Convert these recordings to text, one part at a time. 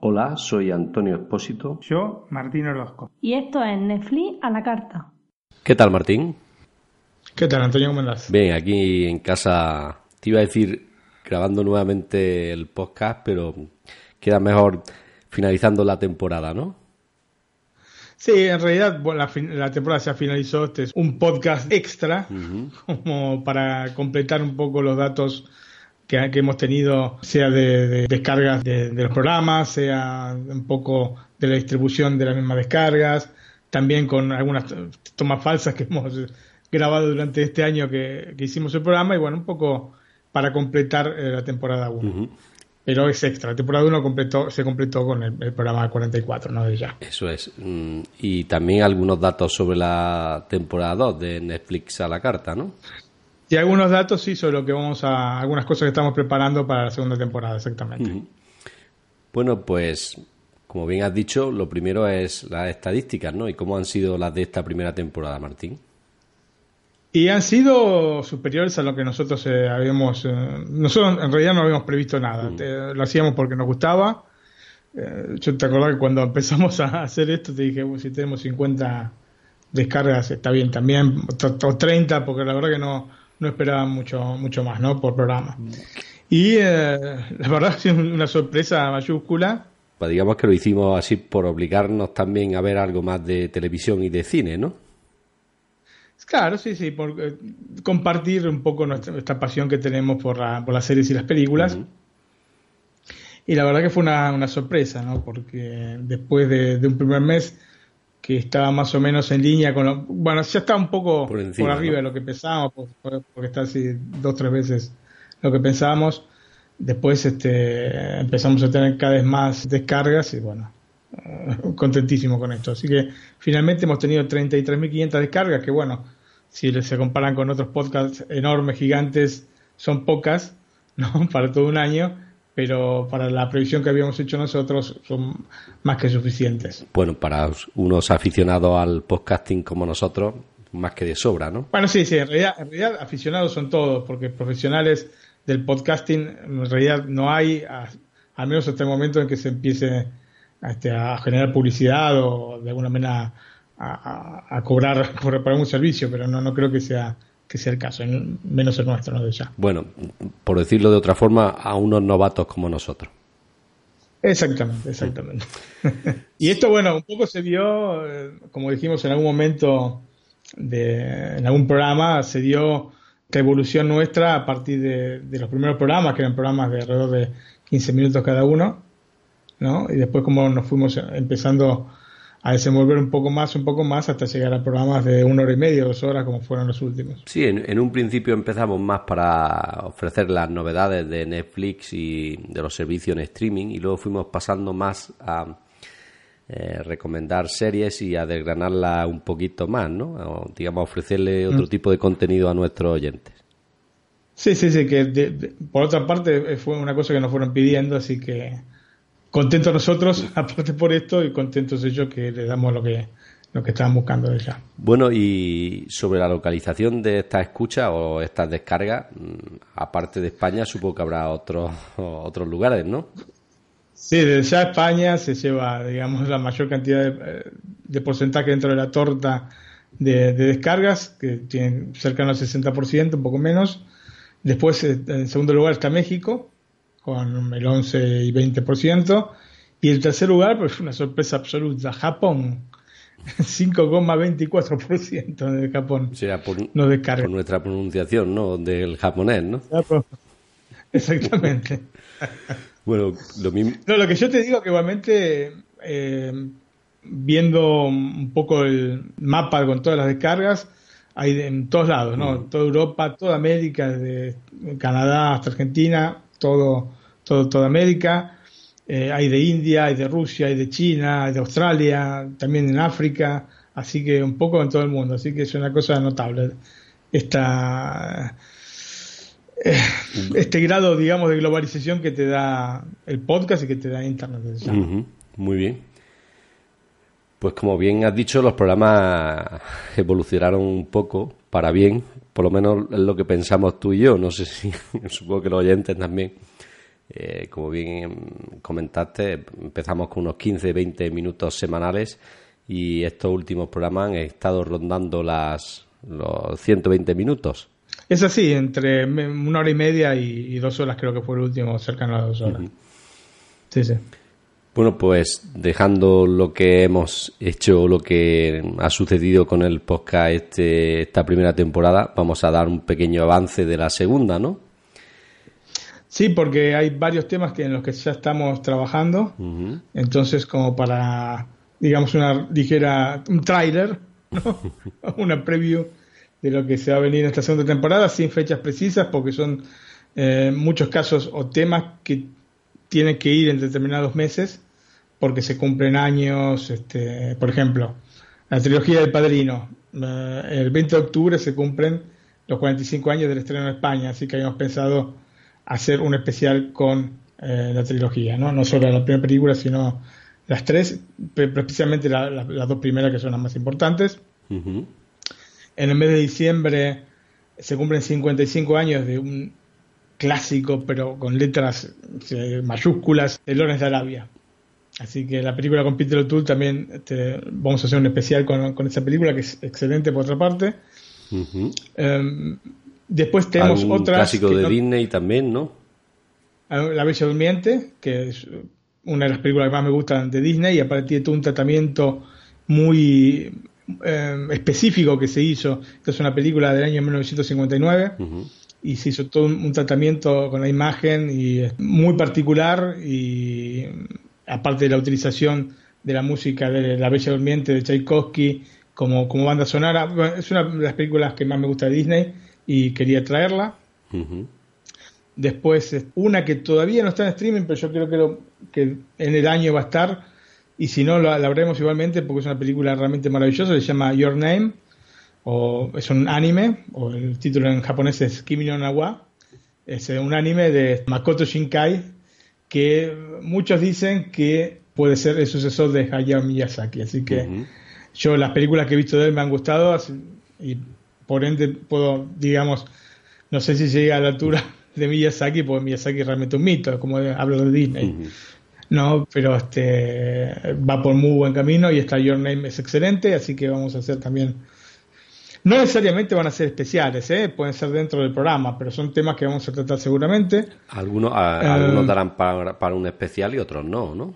Hola, soy Antonio Espósito. Yo, Martín Orozco. Y esto es Netflix a la carta. ¿Qué tal, Martín? ¿Qué tal, Antonio? ¿Cómo andás? Bien, aquí en casa te iba a decir grabando nuevamente el podcast, pero queda mejor finalizando la temporada, ¿no? Sí, en realidad bueno, la, la, temporada ya finalizó. Este es un podcast extra, como para completar un poco los datos que, que hemos tenido, sea de, de descargas de, de, los programas, sea un poco de la distribución de las mismas descargas, también con algunas tomas falsas que hemos grabado durante este año que, que hicimos el programa y bueno, un poco para completar eh, la temporada 1. Uh -huh. Pero es extra. La temporada 1 completó, se completó con el, el, programa 44, ¿no? Ya. Eso es. Mm, y también algunos datos sobre la temporada 2 de Netflix a la carta, ¿no? Y algunos datos, sí, sobre lo que vamos a. algunas cosas que estamos preparando para la segunda temporada, exactamente. Bueno, pues. Como bien has dicho, lo primero es las estadísticas, ¿no? ¿Y cómo han sido las de esta primera temporada, Martín? Y han sido superiores a lo que nosotros eh, habíamos. Eh, nosotros en realidad no habíamos previsto nada. Mm. Eh, lo hacíamos porque nos gustaba. yo te acordás que cuando empezamos a hacer esto te dije, si tenemos 50 descargas está bien también, o 30, porque la verdad que no, no esperaba mucho, mucho más ¿no? por programa. Y la verdad es una sorpresa mayúscula. Pues digamos que lo hicimos así por obligarnos también a ver algo más de televisión y de cine, ¿no? Claro, sí, sí, por eh, compartir un poco nuestra, nuestra pasión que tenemos por, la, por, las series y las películas. Uh -huh. Y la verdad que fue una, una sorpresa, ¿no? Porque después de, de, un primer mes que estaba más o menos en línea con lo, Bueno, ya está un poco por, encima, por arriba ¿no? de lo que pensábamos, porque está así dos tres veces lo que pensábamos. Después este, empezamos a tener cada vez más descargas y bueno, uh, contentísimo con esto. Así que finalmente hemos tenido 33.500 descargas, que bueno, si se comparan con otros podcasts enormes, gigantes, son pocas, ¿no? Para todo un año, pero para la previsión que habíamos hecho nosotros son más que suficientes. Bueno, para unos aficionados al podcasting como nosotros, más que de sobra, ¿no? Bueno, sí, sí, en realidad, en realidad aficionados son todos, porque profesionales del podcasting en realidad no hay, al menos hasta el momento en que se empiece a, este, a generar publicidad o de alguna manera a, cobrar por, por, un servicio, pero no, no creo que sea que sea el caso, menos el nuestro, ¿no? De ya. Bueno, por decirlo de otra forma, a unos novatos como nosotros. Exactamente, exactamente. y esto, bueno, un poco se dio, eh, como dijimos en algún momento, de, en algún programa, se dio esta evolución nuestra a partir de, de, los primeros programas, que eran programas de alrededor de 15 minutos cada uno, ¿no? Y después como nos fuimos empezando a desenvolver un poco más, un poco más, hasta llegar a programas de una hora y media, dos horas, como fueron los últimos. Sí, en, en, un principio empezamos más para ofrecer las novedades de Netflix y de los servicios en streaming, y luego fuimos pasando más a eh, recomendar series y a desgranarlas un poquito más, ¿no? O, digamos, ofrecerle otro mm. tipo de contenido a nuestros oyentes. Sí, sí, sí, que de, de, por otra parte fue una cosa que nos fueron pidiendo, así que contentos nosotros, aparte por esto, y contentos ellos que les damos lo que lo que estaban buscando de ya. Bueno, y sobre la localización de estas escuchas o estas descargas, mm, aparte de España, supongo que habrá otros otros lugares, ¿no? Sí, desde ya España se lleva, digamos, la mayor cantidad de, eh, de porcentaje dentro de la torta de, de, descargas, que tienen cercano al 60%, un poco menos. Después, eh, en segundo lugar, está México, con el 11 y 20%. Y el tercer lugar, pues una sorpresa absoluta, Japón, 5,24% de Japón. O sea, por, no descarga. por nuestra pronunciación, ¿no? Del japonés, ¿no? Exactamente. bueno, lo mismo. No, lo que yo te digo que igualmente, eh, viendo un poco el mapa con todas las descargas, hay en todos lados, ¿no? Mm. Toda Europa, toda América, de Canadá hasta Argentina, todo, todo toda América. Eh, hay de India, hay de Rusia, hay de China, hay de Australia, también en África, así que un poco en todo el mundo, así que es una cosa notable esta eh, este grado, digamos, de globalización que te da el podcast y que te da Internet. Muy bien. Pues como bien has dicho, los programas evolucionaron un poco para bien, por lo menos es lo que pensamos tú y yo, no sé si, supongo que los oyentes también. Eh, como bien comentaste, empezamos con unos 15, 20 minutos semanales y estos últimos programas han estado rondando las los 120 minutos. Es así, entre una hora y media y, dos horas creo que fue el último, cercano a dos horas. Sí, sí. Bueno, pues dejando lo que hemos hecho, lo que ha sucedido con el podcast este, esta primera temporada, vamos a dar un pequeño avance de la segunda, ¿no? Sí, porque hay varios temas que en los que ya estamos trabajando. Entonces, como para, digamos, una ligera, un tráiler, ¿no? una preview de lo que se va a venir en esta segunda temporada, sin fechas precisas, porque son eh, muchos casos o temas que tienen que ir en determinados meses porque se cumplen años, este, por ejemplo, la trilogía del Padrino, eh, el 20 de octubre se cumplen los 45 años del estreno en España, así que habíamos pensado hacer un especial con eh, la trilogía, ¿no? no solo la primera película, sino las tres, pero especialmente las dos primeras que son las más importantes. En el mes de diciembre se cumplen 55 años de un clásico, pero con letras eh, mayúsculas, de Lorenz de Arabia. Así que la película con Peter O'Toole también este, vamos a hacer un especial con, con, esa película que es excelente por otra parte. Em, después tenemos otra clásico de Disney también, ¿no? Ah, la Bella Durmiente, que es una de las películas que más me gustan de Disney y aparte tiene todo un tratamiento muy em, específico que se hizo. Esta es una película del año 1959 y se hizo todo un, un tratamiento con la imagen y muy particular y aparte de la utilización de la música de La Bella Durmiente de Tchaikovsky como, como banda sonora. es una de las películas que más me gusta de Disney y quería traerla. Después, una que todavía no está en streaming, pero yo creo que, en el año va a estar. Y si no, la, la veremos igualmente porque es una película realmente maravillosa. Se llama Your Name, o es un anime, o el título en japonés es Kimi no Nawa. Es un anime de Makoto Shinkai, que muchos dicen que puede ser el sucesor de Hayao Miyazaki. Así que yo las películas que he visto de él me han gustado y por ende puedo, digamos, no sé si llega a la altura de Miyazaki, porque Miyazaki es realmente un mito, como hablo de Disney. No, pero este va por muy buen camino y esta Your Name es excelente, así que vamos a hacer también no necesariamente van a ser especiales, ¿eh? pueden ser dentro del programa, pero son temas que vamos a tratar seguramente. Algunos, algunos eh, darán para, un especial y otros no, ¿no?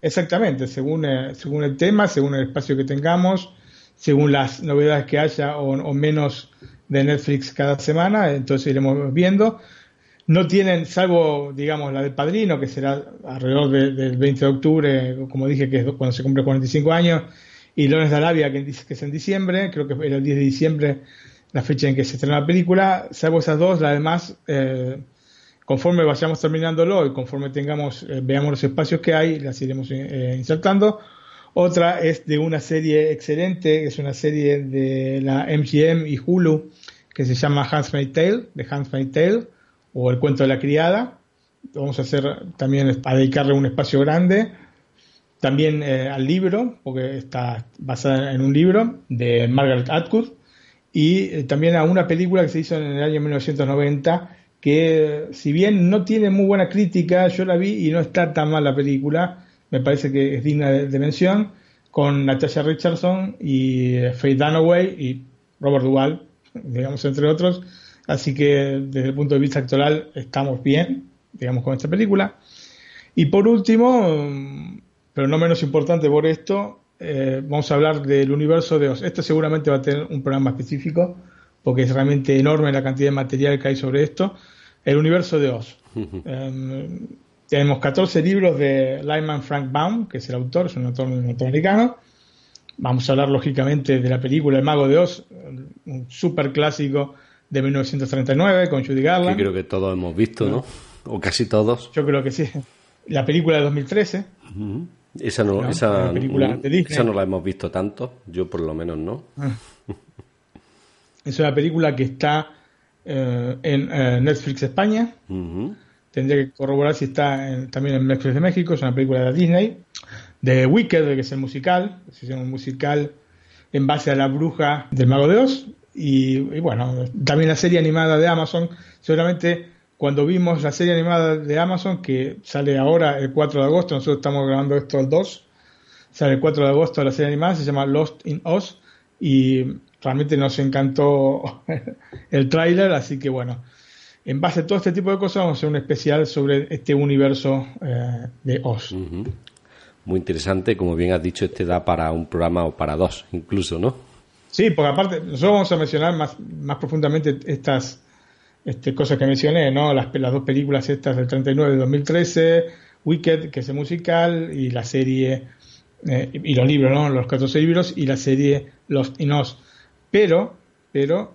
Exactamente, según, eh, según el tema, según el espacio que tengamos, según las novedades que haya o, menos de Netflix cada semana, entonces iremos viendo. No tienen, salvo, digamos, la del padrino, que será alrededor del 20 de octubre, como dije, que es cuando se cumple 45 años, y Lones de Arabia, que, que es en diciembre, creo que era el 10 de diciembre la fecha en que se estrena la película, salvo esas dos, la demás, eh, conforme vayamos terminándolo y conforme tengamos, eh, veamos los espacios que hay, las iremos eh, insertando. Otra es de una serie excelente, es una serie de la MGM y Hulu, que se llama Handmaid's Tale, de Handmaid's Tale, o El cuento de la criada. Vamos a hacer también, a dedicarle un espacio grande también eh, al libro, porque está basada en un libro de Margaret Atwood, y eh, también a una película que se hizo en el año 1990, que si bien no tiene muy buena crítica, yo la vi y no está tan mal la película, me parece que es digna de, mención, con Natasha Richardson y eh, Faye Dunaway y Robert Duvall, digamos, entre otros. Así que desde el punto de vista actoral estamos bien, digamos, con esta película. Y por último, pero no menos importante por esto, eh, vamos a hablar del universo de Oz. Este seguramente va a tener un programa específico, porque es realmente enorme la cantidad de material que hay sobre esto. El universo de Oz. Em, tenemos 14 libros de Lyman Frank Baum, que es el autor, es un autor norteamericano. Vamos a hablar lógicamente de la película El Mago de Oz, un super clásico de 1939 con Judy Garland. Que creo que todos hemos visto, ¿no? O casi todos. Yo creo que sí. La película de 2013. Esa no, esa, no la hemos visto tanto, yo por lo menos no. Ah. Es una película que está eh, en eh, Netflix España. Tendría que corroborar si está también en Netflix de México. Es una película de Disney. de Wicked, que es el musical, es un musical en base a la bruja del Mago de Oz, y, bueno, también la serie animada de Amazon, seguramente cuando vimos la serie animada de Amazon, que sale ahora el 4 de agosto, nosotros estamos grabando esto el 2, sale el 4 de agosto la serie animada, se llama Lost in Oz, y realmente nos encantó el tráiler, así que bueno, en base a todo este tipo de cosas vamos a hacer un especial sobre este universo eh, de Oz. Muy interesante, como bien has dicho, este da para un programa o para dos, incluso, ¿no? Sí, porque aparte, nosotros vamos a mencionar más, más profundamente estas este, cosas que mencioné, ¿no? Las, las dos películas estas del 39 de 2013, Wicked, que es el musical, y la serie, eh, y los libros, ¿no? Los 14 libros, y la serie in Oz. Pero, pero,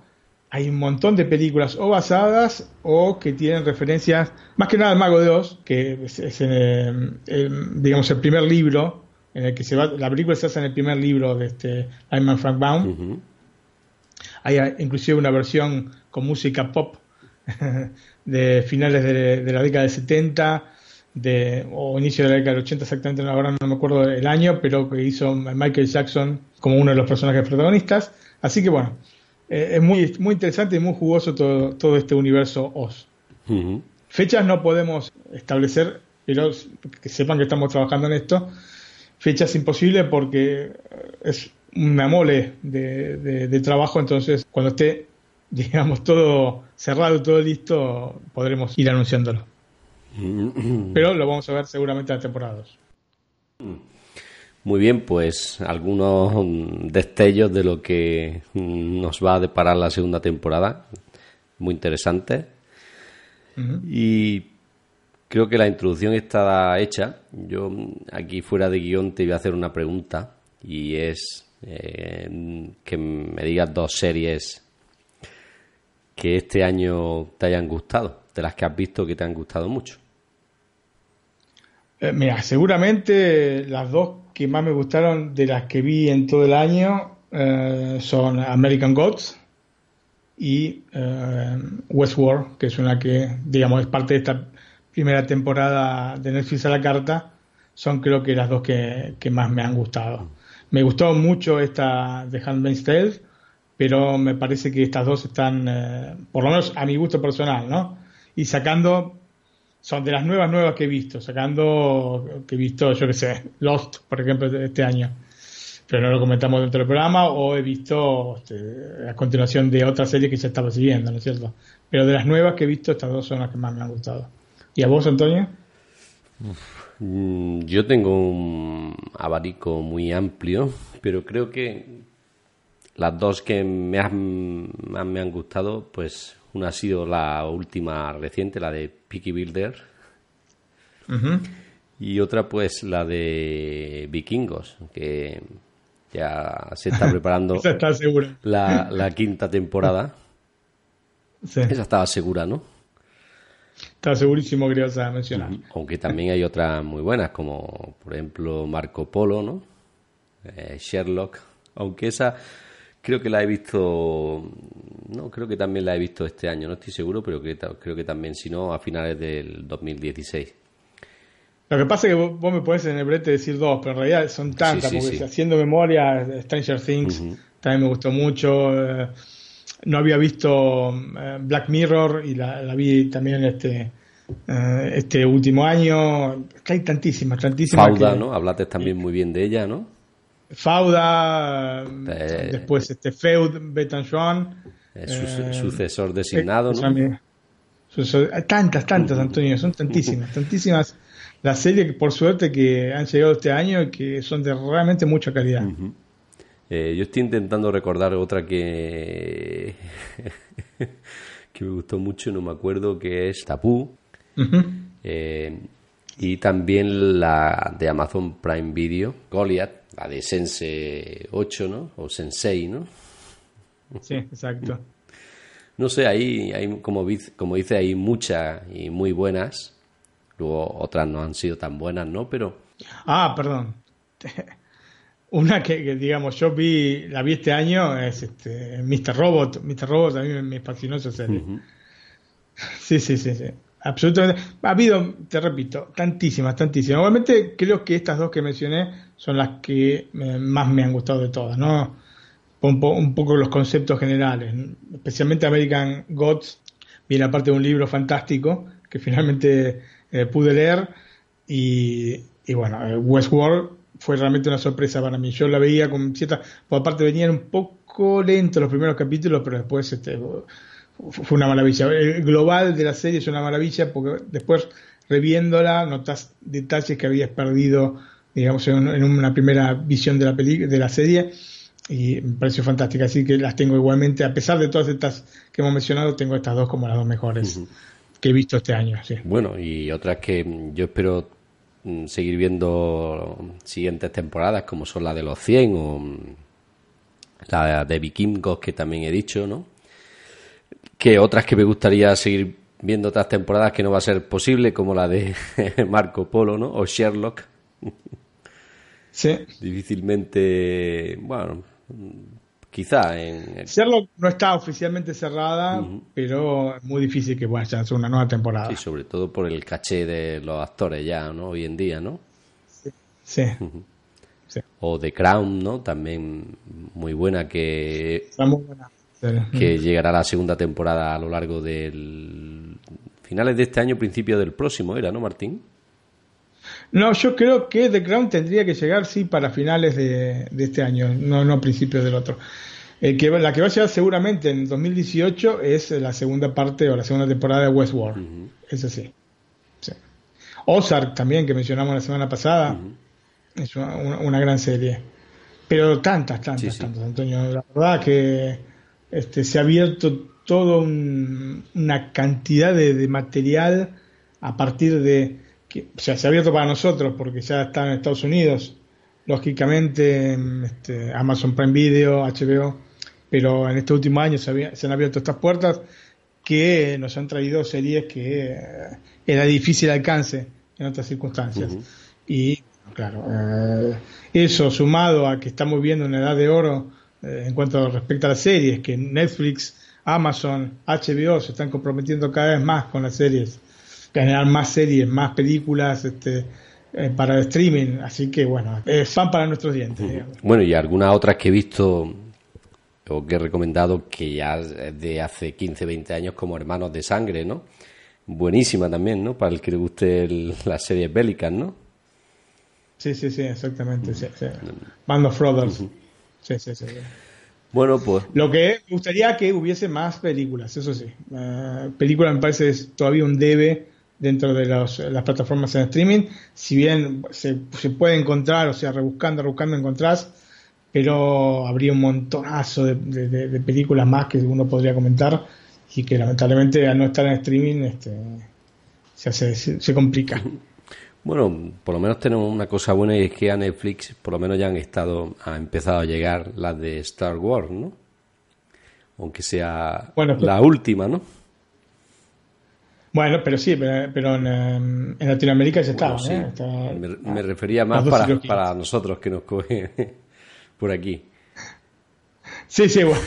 hay un montón de películas o basadas o que tienen referencias, más que nada el Mago de Oz, que es, el, digamos el primer libro en el que se va, la película se hace en el primer libro de este Ayman Frank Baum. Hay inclusive una versión con música pop de finales de, la década de 70 de, o inicio de la década del 80 exactamente, ahora no me acuerdo el año, pero que hizo Michael Jackson como uno de los personajes protagonistas. Así que bueno, eh, es muy, muy interesante y muy jugoso todo, todo este universo Oz. Fechas no podemos establecer, pero que sepan que estamos trabajando en esto. Fechas imposibles porque es una mole de, de, trabajo, entonces cuando esté, digamos, todo cerrado, todo listo, podremos ir anunciándolo. Pero lo vamos a ver seguramente en la temporada 2. Muy bien, pues algunos destellos de lo que nos va a deparar la segunda temporada. Muy interesante. Y creo que la introducción está hecha. Yo aquí fuera de guion te voy a hacer una pregunta y es eh, que me digas dos series que este año te hayan gustado, de las que has visto que te han gustado mucho. Eh, mira, seguramente las dos que más me gustaron de las que vi en todo el año eh, son American Gods y eh, Westworld, que es una que, digamos, es parte de esta primera temporada de Netflix a la carta. Son creo que las dos que, más me han gustado. Me gustó mucho esta de Handmaid's Tale, pero me parece que estas dos están, eh, por lo menos a mi gusto personal, ¿no? Y sacando son de las nuevas nuevas que he visto, sacando que he visto, yo que sé, Lost, por ejemplo, este año. Pero no lo comentamos dentro del programa, o he visto este, a continuación de otra serie que ya estaba siguiendo, ¿no es cierto? Pero de las nuevas que he visto, estas dos son las que más me han gustado. ¿Y a vos, Antonio? Mm, yo tengo un abanico muy amplio, pero creo que las dos que me han, más me han gustado, pues una ha sido la última reciente, la de Peaky Builder. Y otra, pues, la de Vikingos, que ya se está preparando La, la, quinta temporada. Esa estaba segura, ¿no? Estaba segurísimo que ibas a mencionar. Aunque también hay otras muy buenas, como por ejemplo Marco Polo, ¿no? Eh, Sherlock. Aunque esa Creo que la he visto, no, creo que también la he visto este año, no estoy seguro, pero creo, que también, si no, a finales del 2016. Lo que pasa es que vos, me puedes en el brete decir dos, pero en realidad son tantas, porque haciendo memoria, Stranger Things también me gustó mucho. Eh, no había visto eh, Black Mirror y la, vi también este eh, este último año. Hay tantísimas, tantísimas. Fauda, ¿no? Hablaste también muy bien de ella, ¿no? Fauda, después este Feud, Betan Joan. Eh, sucesor designado, ¿no? tantas, tantas, Antonio, son tantísimas, tantísimas las series que por suerte que han llegado este año y que son de realmente mucha calidad. Eh, yo estoy intentando recordar otra que que me gustó mucho, no me acuerdo, que es. Eh, y también la de Amazon Prime Video, Goliath, la de Sense 8, ¿no? O Sensei, ¿no? Sí, exacto. No sé, ahí hay, como, como dice, hay muchas y muy buenas. Luego otras no han sido tan buenas, ¿no? Pero... Ah, perdón. Una que, digamos, yo vi, la vi este año, es este, Mr. Robot. Mr. Robot a mí me fascinó esa serie. Sí, sí, sí, sí. absolutamente. Ha habido, te repito, tantísimas, tantísimas. Igualmente creo que estas dos que mencioné son las que eh, más me han gustado de todas, ¿no? Un, un, poco los conceptos generales, especialmente American Gods, viene aparte de un libro fantástico que finalmente eh, pude leer y, y bueno, eh, Westworld fue realmente una sorpresa para mí. Yo la veía con cierta, por aparte venían un poco lentos los primeros capítulos, pero después este, fue una maravilla. El global de la serie es una maravilla porque después reviéndola notas detalles que habías perdido, digamos, en, una primera visión de la de la serie y me pareció fantástica. Así que las tengo igualmente, a pesar de todas estas que hemos mencionado, tengo estas dos como las dos mejores que he visto este año. Sí. Bueno, y otras que yo espero mm, seguir viendo siguientes temporadas, como son la de los 100 o mm, la de Vikingos, que también he dicho, ¿no? Que otras que me gustaría seguir viendo otras temporadas que no va a ser posible, como la de Marco Polo, ¿no? O Sherlock. Sí. Difícilmente, bueno, quizá en... Sherlock no está oficialmente cerrada, pero es muy difícil que vaya a ser una nueva temporada. Sí, sobre todo por el caché de los actores ya, ¿no? Hoy en día, ¿no? Sí. O The Crown, ¿no? También muy buena que... muy buena. Que llegará a la segunda temporada a lo largo del... Finales de este año, principio del próximo, ¿era, no, Martín? No, yo creo que The Crown tendría que llegar, sí, para finales de, este año, no, no principios del otro. que, la que va a llegar seguramente en 2018 es la segunda parte o la segunda temporada de Westworld. Eso sí. Ozark también, que mencionamos la semana pasada, es una, gran serie. Pero tantas, tantas, tantas, Antonio. La verdad que este, se ha abierto toda una cantidad de material a partir de que se ha abierto para nosotros porque ya está en Estados Unidos, lógicamente este, Amazon Prime Video, HBO, pero en este último año se, han abierto estas puertas que nos han traído series que eh, era difícil alcance en otras circunstancias. Y claro, eh, eso sumado a que estamos viendo una edad de oro eh, en cuanto respecto a las series, que Netflix, Amazon, HBO se están comprometiendo cada vez más con las series generar más series, más películas este, eh, para el streaming. Así que bueno, es fan para nuestros dientes. Bueno, y algunas otras que he visto o que he recomendado que ya de hace 15, 20 años como Hermanos de Sangre, ¿no? Buenísima también, ¿no? Para el que le guste las series bélicas, ¿no? Sí, sí, sí, exactamente. Sí, sí. Band of Brothers. Sí, sí, sí. Bueno, pues. Lo que me gustaría que hubiese más películas, eso sí. Uh, película me parece es todavía un debe dentro de las plataformas en streaming. Si bien se, puede encontrar, o sea, rebuscando, rebuscando encontrás, pero habría un montonazo de, películas más que uno podría comentar y que lamentablemente al no estar en streaming este, se, hace, se, complica. Bueno, por lo menos tenemos una cosa buena y es que a Netflix por lo menos ya han estado, ha empezado a llegar las de Star Wars, ¿no? Aunque sea la última, ¿no? Bueno, pero sí, pero, em, en, Latinoamérica ya estaba. ¿eh? me, refería más para, para, nosotros que nos coge por aquí. Sí, sí, bueno.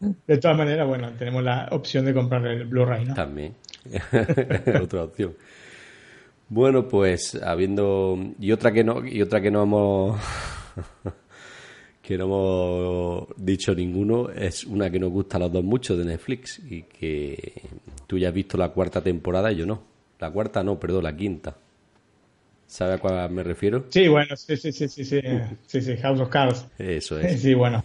De todas maneras, bueno, tenemos la opción de comprar el Blu-ray, ¿no? También. otra opción. Bueno, pues habiendo y otra que no y otra que no hemos que no hemos dicho ninguno es una que nos gusta a los dos mucho de Netflix y que tú ya has visto la cuarta temporada y yo no. La cuarta no, perdón, la quinta. ¿Sabe a cuál me refiero? Sí, bueno, sí, sí, sí, sí, sí, sí, sí House of Cards. Eso es. Sí, bueno.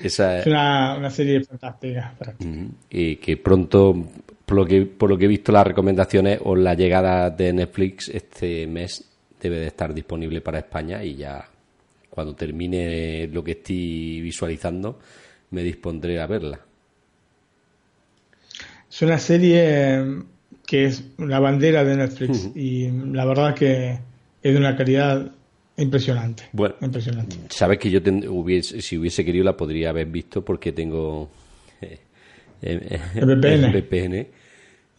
Esa es una, una serie fantástica. Y que pronto, por lo que, por lo que he visto las recomendaciones o la llegada de Netflix este mes debe de estar disponible para España y ya cuando termine lo que estoy visualizando, me dispondré a verla. Es una serie que es la bandera de Netflix y la verdad que es de una calidad impresionante. Bueno, impresionante. sabes que yo si hubiese querido la podría haber visto porque tengo eh, eh, el VPN.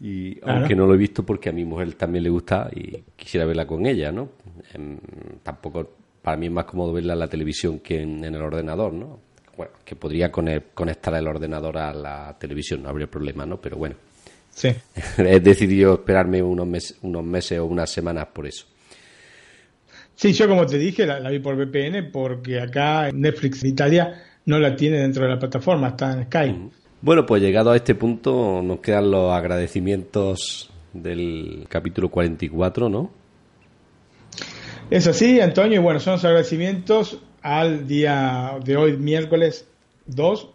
y aunque no lo he visto porque a mi mujer también le gusta y quisiera verla con ella, ¿no? Em, tampoco para mí es más cómodo verla en la televisión que en, el ordenador, ¿no? Bueno, que podría conectar el ordenador a la televisión, no habría problema, ¿no? Pero bueno. Sí. He decidido esperarme unos, mes- unos meses o unas semanas por eso. Sí, yo como te dije, la, la vi por VPN porque acá Netflix en Italia no la tiene dentro de la plataforma, está en Sky. Bueno, pues llegado a este punto nos quedan los agradecimientos del capítulo 44, ¿no? Es así, Antonio, y bueno, son los agradecimientos al día de hoy, miércoles 2.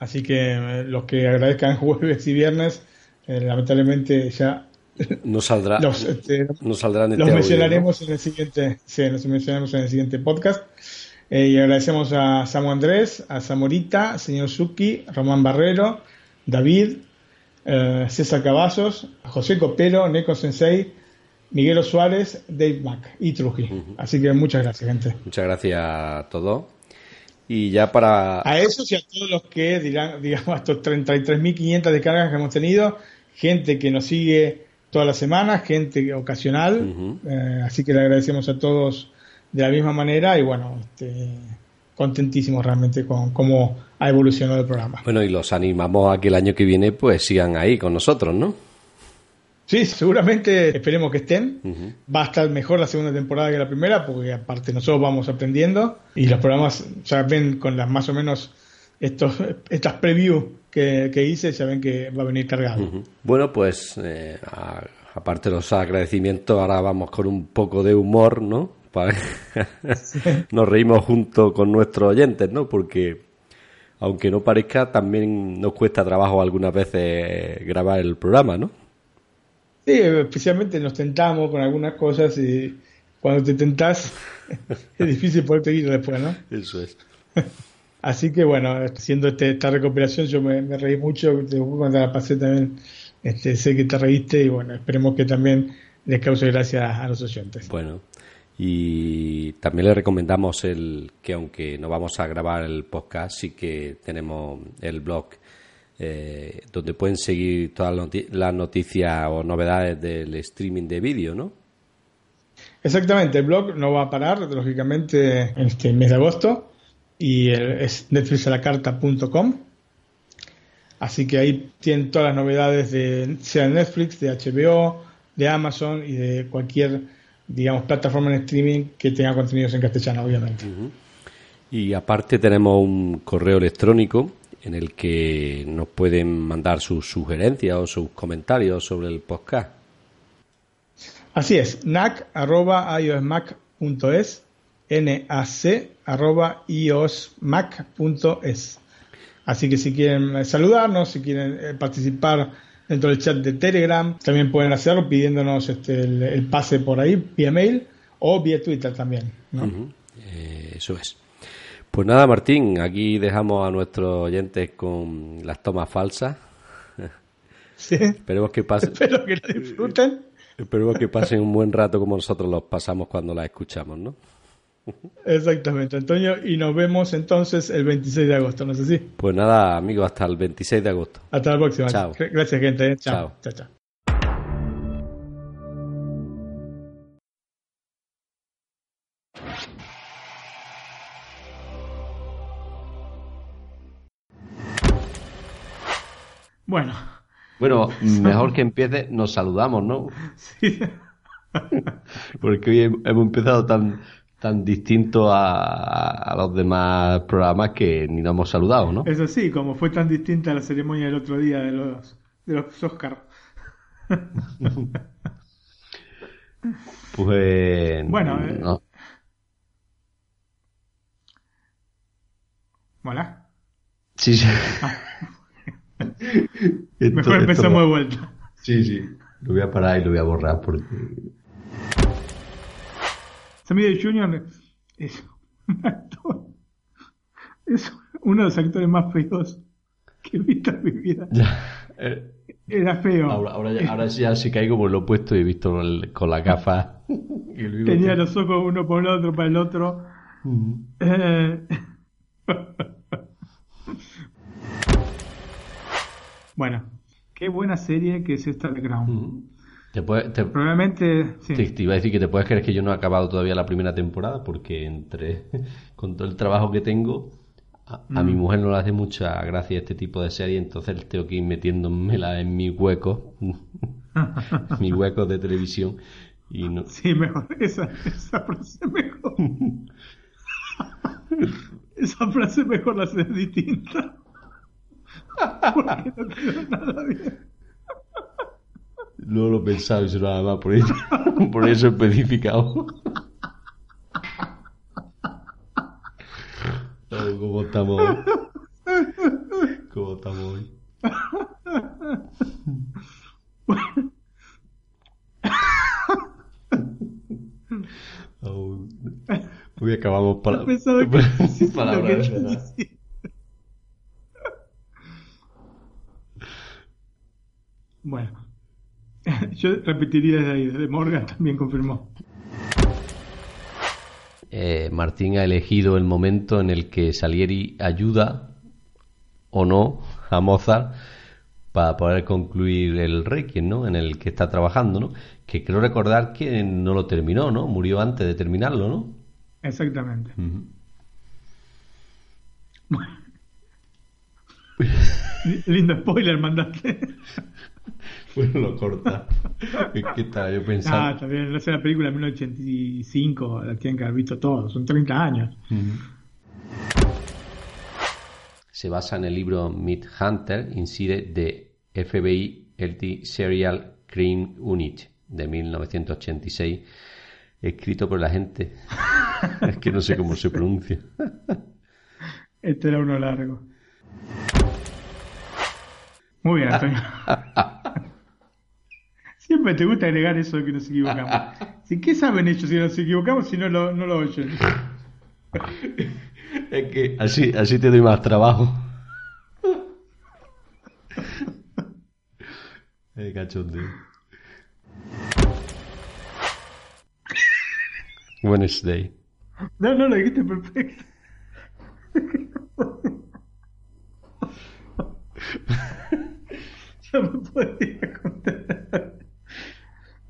Así que eh, los que agradezcan jueves y viernes, eh, lamentablemente ya No saldrá, los, este, no saldrán este los audio, mencionaremos en el siguiente, sí, los mencionaremos en el siguiente podcast. Eh, y agradecemos a Samu Andrés, a Zamorita, señor Suki, Román Barrero, David, eh, César Cavazos, a José Copero, Neko Sensei, Miguelo Suárez, Dave Mac y Truji. Así que muchas gracias, gente. Muchas gracias a todos. Y ya para... A esos y a todos los que dirán, digamos, a estos 33.500 descargas que hemos tenido, gente que nos sigue todas las semanas, gente ocasional, eh, así que le agradecemos a todos de la misma manera y bueno, este, contentísimos realmente con cómo ha evolucionado el programa. Bueno, y los animamos a que el año que viene pues sigan ahí con nosotros, ¿no? Sí, seguramente esperemos que estén. Va a estar mejor la segunda temporada que la primera, porque aparte nosotros vamos aprendiendo y los programas ya ven con las más o menos estos, estas previews que, que hice, ya ven que va a venir cargado. Bueno, pues eh, a- aparte de los agradecimientos, ahora vamos con un poco de humor, ¿no? Nos reímos junto con nuestros oyentes, ¿no? Porque aunque no parezca, también nos cuesta trabajo algunas veces grabar el programa, ¿no? Sí, especialmente nos tentamos con algunas cosas y cuando te tentás es difícil poder seguir después, ¿no? Eso es. Así que bueno, haciendo este, esta recuperación yo me, me reí mucho, cuando la pasé también este, sé que te reíste y bueno, esperemos que también les cause gracia a los oyentes. Bueno, y también le recomendamos el que aunque no vamos a grabar el podcast, sí que tenemos el blog eh, donde pueden seguir todas las noti- las noticias o novedades del streaming de vídeo, ¿no? Exactamente, el blog no va a parar, lógicamente, en este mes de agosto y es netflixalacarta.com. Así que ahí tienen todas las novedades de sea de Netflix, de HBO, de Amazon y de cualquier, digamos, plataforma en streaming que tenga contenidos en castellano, obviamente. Y aparte tenemos un correo electrónico en el que nos pueden mandar sus sugerencias o sus comentarios sobre el podcast. Así es, nac.iosmac.es, nac.iosmac.es. Así que si quieren eh, saludarnos, si quieren eh, participar dentro del chat de Telegram, también pueden hacerlo pidiéndonos este, el, el pase por ahí, vía mail o vía Twitter también. eh, eso es. Pues nada, Martín, aquí dejamos a nuestros oyentes con las tomas falsas. Sí. Esperemos que pasen, Espero que lo disfruten. esperemos que pasen un buen rato como nosotros los pasamos cuando las escuchamos, ¿no? Exactamente, Antonio. Y nos vemos entonces el 26 de agosto, ¿no es así? Pues nada, amigos, hasta el 26 de agosto. Hasta la próxima. Chao. Gracias, gente. Chao. Chao. chao. chao. Bueno, Bueno, mejor que empiece, nos saludamos, ¿no? sí. Porque hoy hem- hemos empezado tan tan distinto a, a los demás programas que ni nos hemos saludado, ¿no? es así, como fue tan distinta la ceremonia del otro día de los, de los Oscar. Pues Bueno, eh. no. Hola. Sí, sí. Esto- Mejor empezamos de vuelta. Sí, sí. Lo voy a parar y lo voy a borrar porque Samuel Jr. es un actor. Es uno de los actores más feos que he visto en mi vida. ya. eh, Era feo. ahora, ahora, ya, ahora sí, ya sí caigo por lo he puesto y he visto el- con la gafa. Tenía los ojos uno por el otro, para el otro. Eh, bueno, qué buena serie que es esta de Crown. Ujú. Te puedes- te- Probablemente, sí. Te, te iba a decir que te puedes creer que yo no he acabado todavía la primera temporada porque entre con todo el trabajo que tengo a, mi mujer no le hace mucha gracia este tipo de serie, entonces tengo que ir metiéndomela en mi hueco, mi hueco de televisión. Y no... Sí, mejor, esa, esa frase mejor. esa frase mejor la hace distinta. Porque no quedó nada bien. No lo he pensado eso nada más, por eso, por eso especificado. ¿Cómo estamos hoy? ¿Cómo estamos hoy? Hoy acabamos para, palabras. Bueno, yo repetiría desde ahí, desde Morgan también confirmó. Eh, Martín ha elegido el momento en el que Salieri ayuda o no a Mozart para poder concluir el Requiem, ¿no? En el que está trabajando, ¿no? Que creo recordar que no lo terminó, ¿no? Murió antes de terminarlo, ¿no? Exactamente. Lindo spoiler mandaste. Bueno, lo corta. ¿Qué tal? Yo pensaba. Ah, también, no sé, la película de 1985, la tienen que haber visto todos, son 30 años. Se basa en el libro Meat Hunter, incide de FBI LT Serial Crime Unit de 1986, escrito por la gente. es que no sé cómo se pronuncia. este era uno largo. Muy bien, Antonio. Siempre te gusta agregar eso de que nos equivocamos. ¿Qué saben ellos si nos equivocamos si no lo, no lo oyen? Es que así, así te doy más trabajo. Eh, cachondeo. Wednesday. No, no, lo dijiste perfecto. Yo me podía contar.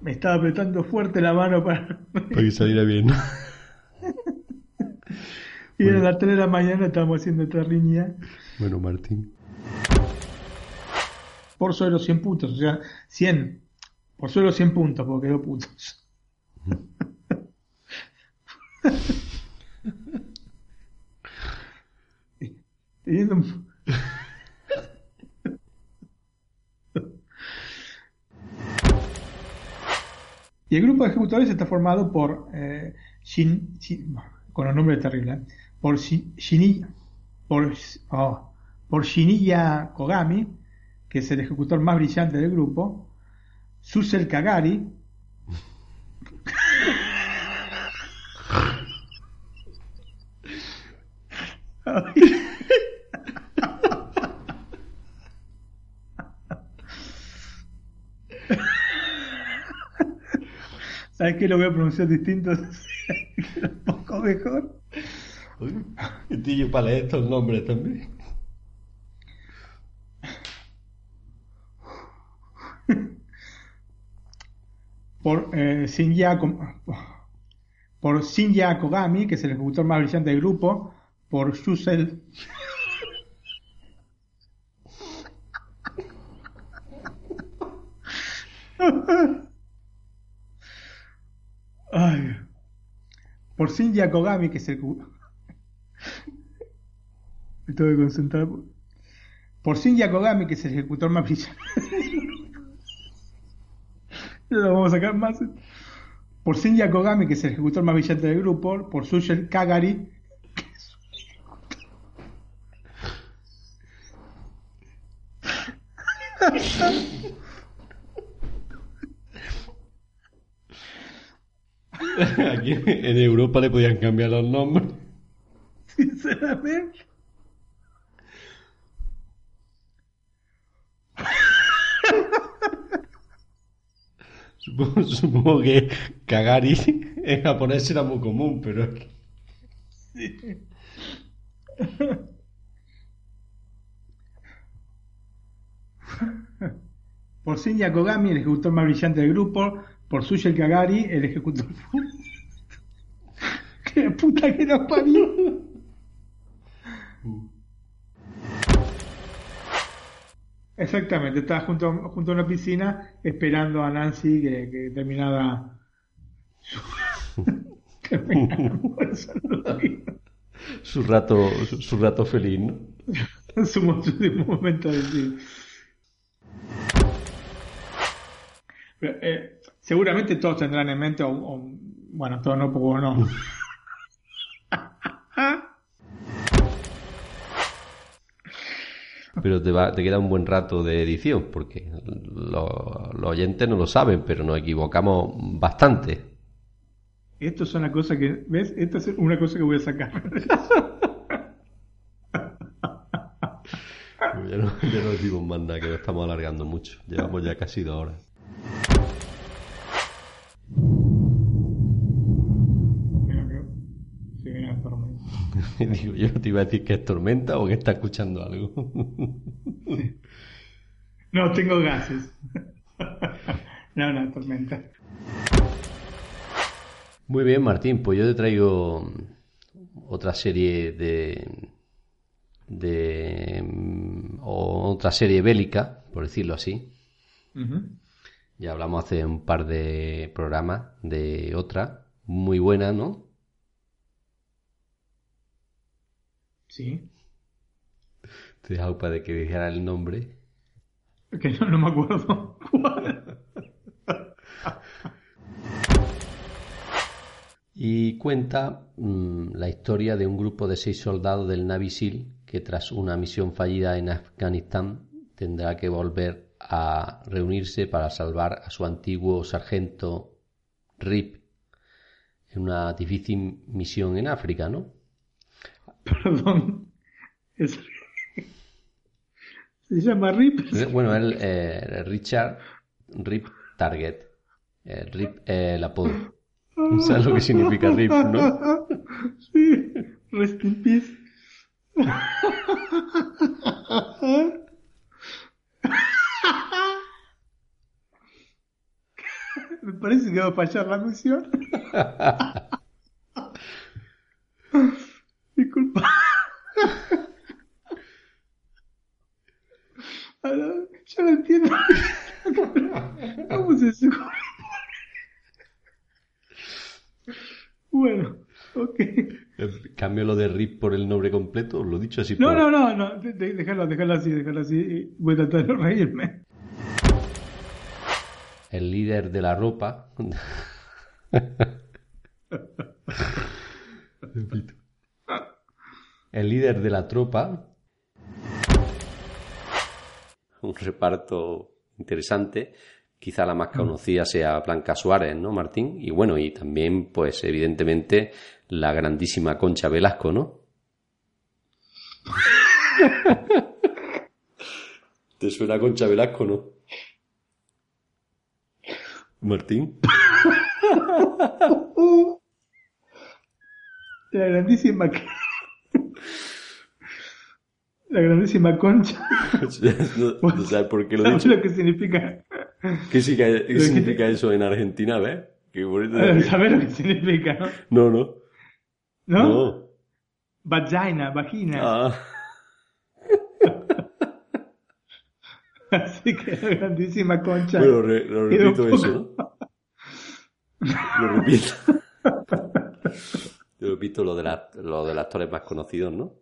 Me estaba apretando fuerte la mano para, para que saliera bien. y bueno. a las 3 de la mañana estábamos haciendo otra línea. Bueno, Martín. Por solo 100 puntos, o sea, 100. Por solo 100 puntos, porque quedó putos. Teniendo un... Y el grupo de ejecutores está formado por eh, Shin, Shin, con los nombres terribles, por Shiniya, por, oh, por Shiniya Kogami, que es el ejecutor más brillante del grupo, Susel Kagari, ¿Sabes qué? Lo voy a pronunciar distinto, un poco mejor. Uy, yo para leer estos nombres también. Por eh, Shinya, por Shinya Kogami, que es el ejecutor más brillante del grupo, por Yusel Ay. Por Shinji Kogami, que es el. Me tengo que concentrar. Por Shinji Kogami, que es el ejecutor más brillante. lo vamos a sacar más. Por Shinji Kogami, que es el ejecutor más brillante del grupo. Por Sushel Kagari. Aquí en Europa le podían cambiar los nombres. Sinceramente. Supongo, supongo que Kagari en japonés era muy común, pero es que... Sí. Por Shinya Kogami, el ejecutor más brillante del grupo, por Sushel Kagari, el ejecutor. ¡Qué puta que nos parió! Exactamente, estaba junto, junto a una piscina esperando a Nancy que, que terminara su. Su rato, su, su rato feliz, ¿no? su, mo- su momento de decir. Pero, eh, seguramente todos tendrán en mente, o, o- bueno, todos no, porque no. Pero te, va, te queda un buen rato de edición, porque lo- los oyentes no lo saben, pero nos equivocamos bastante. Esto es una cosa que, ¿ves? Esto es una cosa que voy a sacar. Ya no, ya no decimos más nada, que lo estamos alargando mucho. Llevamos ya casi dos horas. Mira que se viene la tormenta. Digo, yo te iba a decir que es tormenta o que está escuchando algo. No, tengo gases. No, no, tormenta. Muy bien, Martín, pues yo te traigo otra serie de. de. o otra serie bélica, por decirlo así. Ya hablamos hace un par de programas de otra, muy buena, ¿no? Sí. Te dejo para que dijera el nombre. Que no, no me acuerdo cuál. Y cuenta mm, la historia de un grupo de seis soldados del Navy SEAL que tras una misión fallida en Afganistán tendrá que volver a reunirse para salvar a su antiguo sargento Rip en una difícil misión en África, ¿no? Perdón. Es- Se llama Rip. Bueno, él, eh, Richard Rip Target. Eh, Rip, eh, el apodo. ¿Sabes lo que significa Rip, no? Sí. Rest in peace. Me parece que va a fallar la misión. Disculpa. Ahora, ya lo entiendo. ¿Cómo se supo? Bueno, ok. Eh, Cambio lo de Rip por el nombre completo, lo he dicho así No, por... no, no, no, déjalo, déjalo así, déjalo así. Voy a tratar de no reírme. el líder de la ropa. El líder de la tropa. Un reparto interesante. Quizá la más conocida sea Blanca Suárez, ¿no, Martín? Y bueno, y también, pues, evidentemente, la grandísima Concha Velasco, ¿no? ¿Te suena Concha Velasco, no? Martín. La grandísima. La grandísima concha. no, no sabes por qué lo he ¿Sabes dicho. lo que significa? ¿Qué, significa, qué dijiste- significa eso en Argentina, ves? Qué bonito. ¿Sabes lo que significa? No, no. ¿No? No. Vagina, vagina. Ah, Así que la grandísima concha. bueno, re- lo repito poco- eso, ¿no? Lo repito. Lo repito lo de, la- lo de los actores más conocidos, ¿no?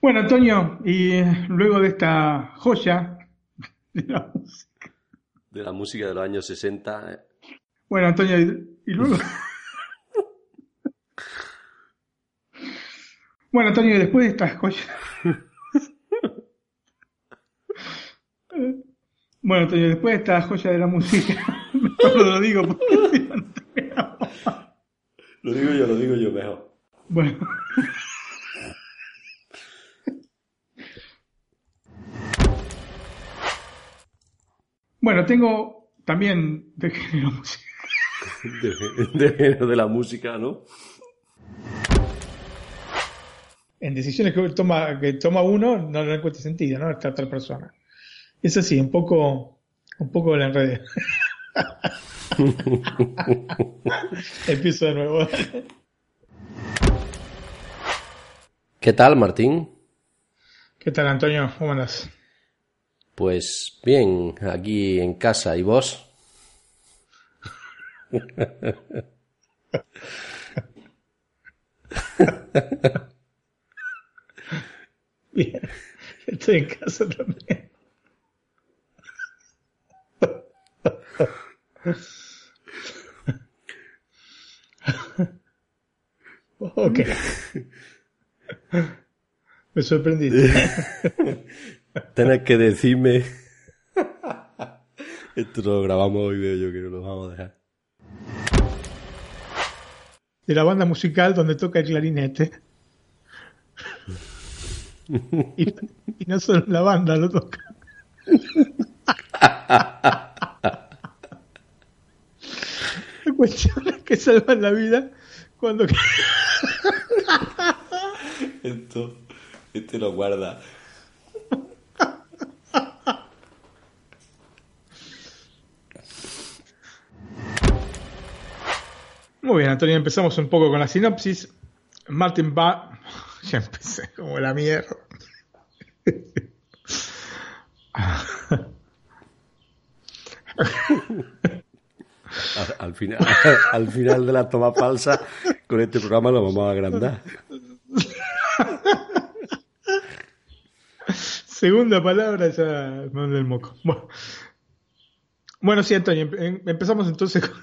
Bueno, Antonio, y luego de esta joya de la música. De la música de los años 60. eh. Bueno, Antonio, y, y luego. bueno, Antonio, después de esta joya. bueno, Antonio, después de esta joya de la música. Mejor lo digo porque si no, terminamos. Lo digo yo, lo digo yo mejor. Bueno. Bueno, tengo también de género musical. De, de género de la música, ¿no? En decisiones que toma, que toma uno, no le encuentra sentido, ¿no? Esta otra persona. Es así, un poco, un poco la enredé. Empiezo de nuevo. ¿Qué tal, Martín? ¿Qué tal, Antonio? ¿Cómo andas? Pues bien, aquí en casa. ¿Y vos? Bien, estoy en casa también. Ok. Me sorprendiste. Tienes que decirme. Esto lo grabamos hoy, veo yo que no lo vamos a dejar. De la banda musical donde toca el clarinete. Y, y no solo la banda lo toca. La cuestión es que salvan la vida cuando Esto, este lo guarda. Muy bien, Antonio, empezamos un poco con la sinopsis. Martin va. Ya empecé como la mierda. Al, al final, al final de la toma falsa, con este programa lo vamos a agrandar. Segunda palabra, ya me el moco. Bueno, bueno sí, Antonio, em- empezamos entonces con.